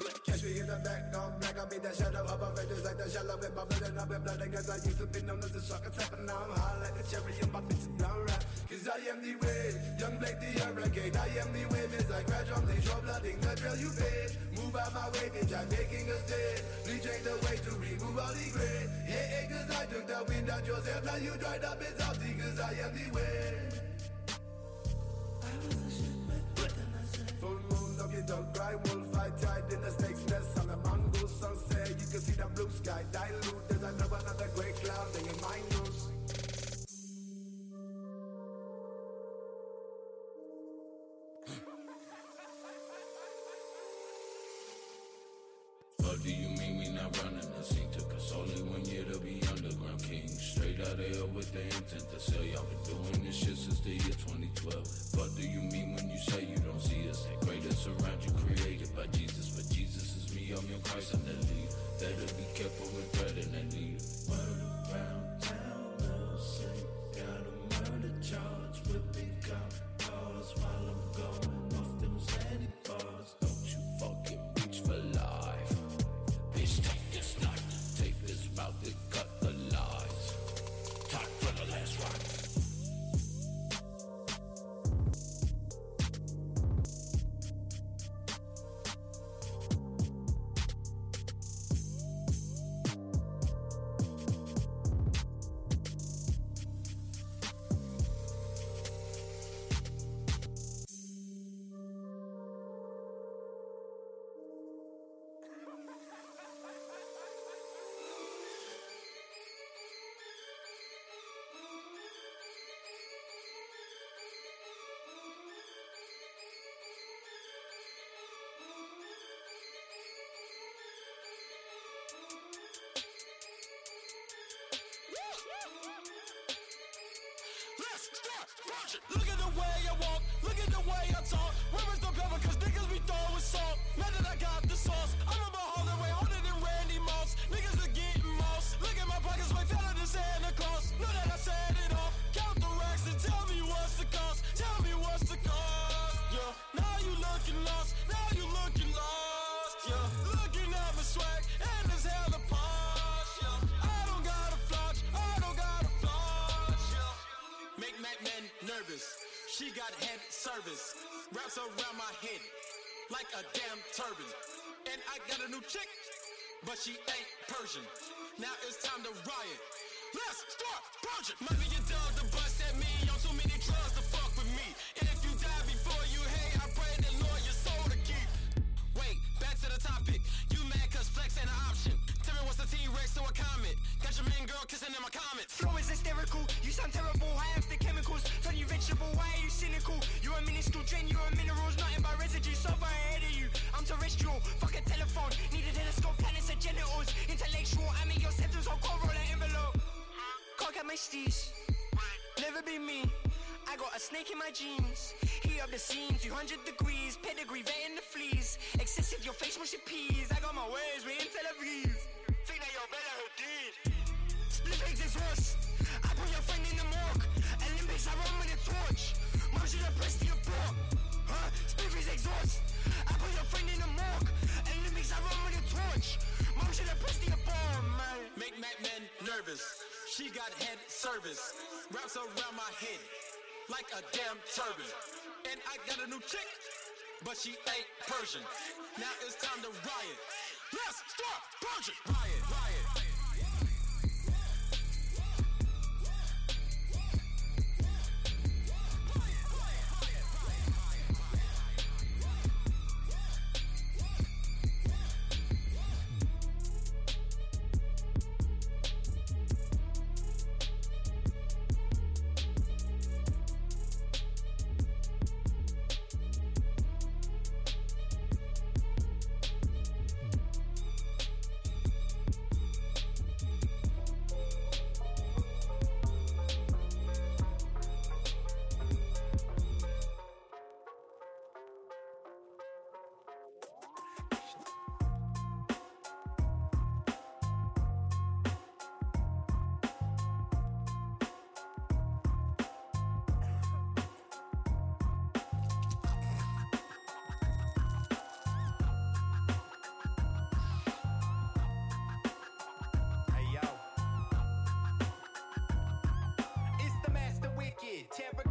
Catch me in the back, on black, I be that shadow hovering just like the shallow in my blood and I'm in blood Cause I used to be known as a sucker type and now I'm high like a cherry and my bitch is brown rap Cause I am the way, young Blake the hurricane. I am the miss like crash on the blooding the drill you paid Move out my way, bitch, I'm making a stand ain't the way to remove all the gray. Yeah, yeah, cause I took the wind out yourself Now you dried up and salty cause I am the way dog, don't cry, wolf fight tied in the snake's nest on the mongoose sunset. You can see the blue sky dilute. There's another, another great cloud in your mind Out of here with the intent to sell. Y'all been doing this shit since the year 2012. What do you mean when you say you don't see us? That greatest around you created by Jesus. But Jesus is me, I'm your Christ, I'm the lead. Better be careful with threat and lead. Salt. Now that I got the sauce, I'm about harder way harder than Randy Moss. Niggas are getting moss. Look at my pockets way fatter than Santa Claus. Know that I said it all. Count the racks and tell me what's the cost. Tell me what's the cost. Yeah, now you looking lost. Now you looking lost. Yeah, looking at my swag and it's hella posh. Yeah, I don't got a flash. I don't got a flash. Yeah. Make Mac Men nervous. She got head service. Wraps around my head like a damn turban. And I got a new chick, but she ain't Persian. Now it's time to riot. Let's start purging. Snake in my jeans. Heat up the scene, 200 degrees. Pedigree, vetting the fleas. Excessive, your face mushy peas. I got my ways, we in Tel Aviv. Think that you're better who did. Split eggs exhaust. I put your friend in the morgue. Olympics, I run with a torch. Mom should have pressed your block. Huh? Split eggs exhaust. I put your friend in the morgue. Olympics, I run with a torch. Mom should have pressed your bomb, man. Make Mac Men nervous. She got head service. Wraps around my head like a damn turban. And I got a new chick, but she ain't Persian. Now it's time to riot. Let's start. Riot, riot. Terror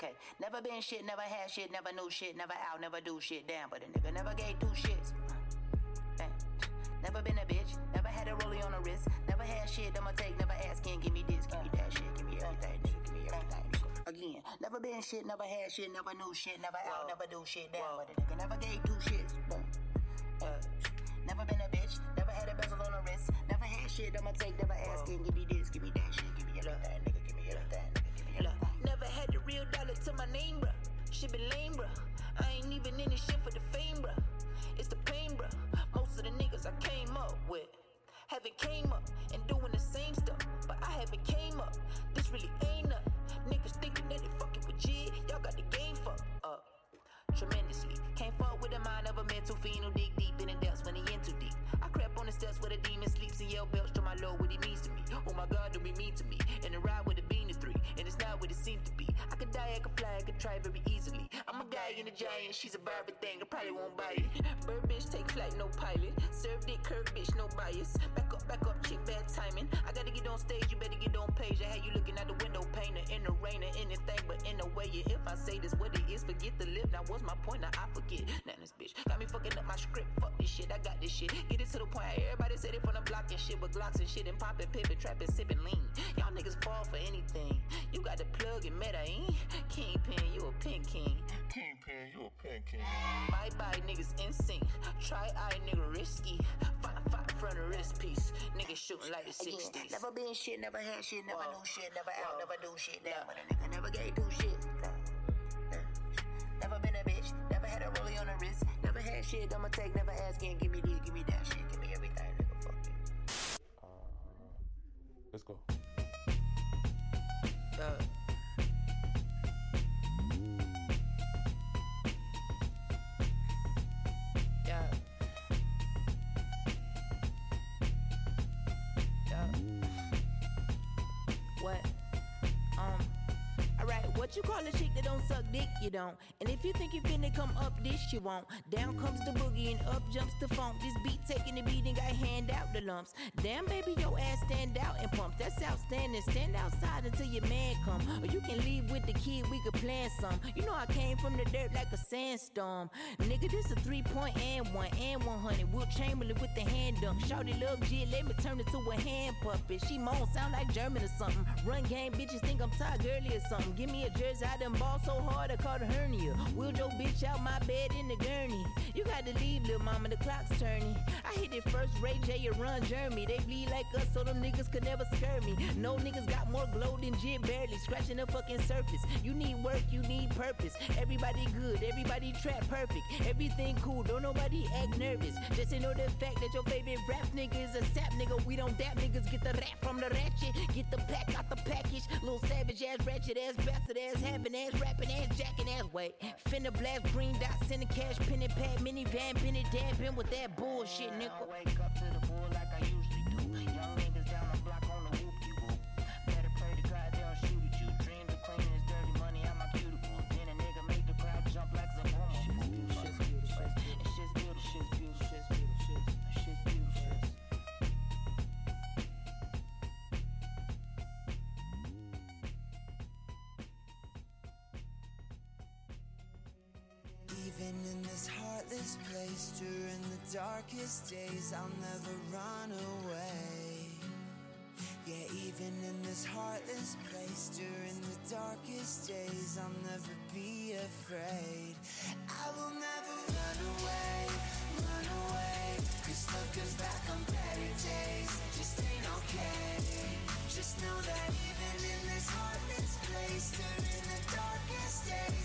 Okay, never been shit, never had shit, never knew shit, never out, never do shit. Damn, but a nigga never gave two shits. Damn. Never been a bitch, never had a rollie on the wrist, never had shit, I'ma take, never asking, give me this, give me that shit, give me everything, nigga, give me everything, nigga. Again, never been shit, never had shit, never knew shit, never out, never do shit. Damn, but a nigga never gave two shits. Boom. Uh, never been a bitch, never had a bezel on the wrist, never had shit, I'ma take, never asking, give me this, give me that shit, give me everything, nigga, give me everything, to my name, bruh. Shit been lame, bruh. I ain't even in this shit for the fame, bruh. It's the pain, bruh. Most of the niggas I came up with haven't came up and doing the same stuff, but I haven't came up. This really ain't nothing. Niggas thinking that they fucking with G, y'all got the game fucked up tremendously. Can't fuck with the mind of a mental fiend who dig deep in the depths when he in too deep. I crept on the steps where the demon sleeps and yell belch to my lord what he means to me. Oh my god, do be mean to me. And the ride with a bean three, and it's not what it seems to be. Die, I could fly, I could try very easily. I'm a guy in a giant, she's a Barbie thing, I probably won't buy it. Bird bitch, take flight, no pilot. Serve dick, curve bitch, no bias. Back up, back up, chick, bad timing. I gotta get on stage, you better get on page. I had you looking out the window, painter, in the rain or anything, but in a way, if I say this what it is, forget the lip. Now what's my point? Now I forget. Now this bitch got me fucking up my script. Fuck this shit, I got this shit. Get it to the point. Everybody said it from the block and shit with glocks and shit and popping, pippin', trapping, sipping lean. Y'all niggas fall for anything. You got the plug and meta, ain't? Kingpin, you a pin king. Kingpin, you a pin king. Bye bye, niggas insane. Try eye, nigga risky. Fight, fight front of wrist piece. Niggas shooting like the 60s. Never been shit, never had shit, never knew shit, never out, never do shit. Damn, but a nigga never gave two shit. Never been a bitch, never had a rollie on the wrist, never had shit, I'ma take, never asking, give me this, give me that shit, give me everything, nigga, fuck you. Uh, let's go. What you call a chick that don't suck dick? You don't. And if you think you finna come up this, you won't. Down comes the boogie and up jumps the funk. This beat taking the beat and got hand out the lumps. Damn, baby, your ass stand out and pump. That's outstanding. Stand outside until your man come. Or you can leave with the kid, we could plan some. You know I came from the dirt like a sandstorm. Nigga, this a three point and one and 100. Wilt Chamberlain with the hand dunk. Shouty love G, let me turn it to a hand puppet. She moan, sound like German or something. Run game, bitches think I'm Todd Gurley or something. Give me a jersey, I done ball so hard I caught a hernia. Wheeled your bitch out my bed in the gurney. You got to leave, little mama, the clock's turning. I hit it first, Ray J, you run Jeremy. They bleed like us, so them niggas could never scare me. No niggas got more glow than Jit, barely scratching the fucking surface. You need work, you need purpose. Everybody good, everybody trap perfect. Everything cool, don't nobody act nervous. Just know the fact that your favorite rap nigga is a sap nigga. We don't dap niggas, get the rap from the ratchet. Get the pack out the package. Little savage ass, ratchet ass, bastard ass, having ass, rapping ass, jacking ass. Wait, finna blast green dots in the cash, pen and pad, minivan, been it dabbing with that bullshit, nigga. Wake up to the bull like I usually Even in this heartless place during the darkest days, I'll never run away. Yeah, even in this heartless place during the darkest days, I'll never be afraid. I will never run away, run away. Cause looking back on better days just ain't okay. Just know that even in this heartless place during the darkest days,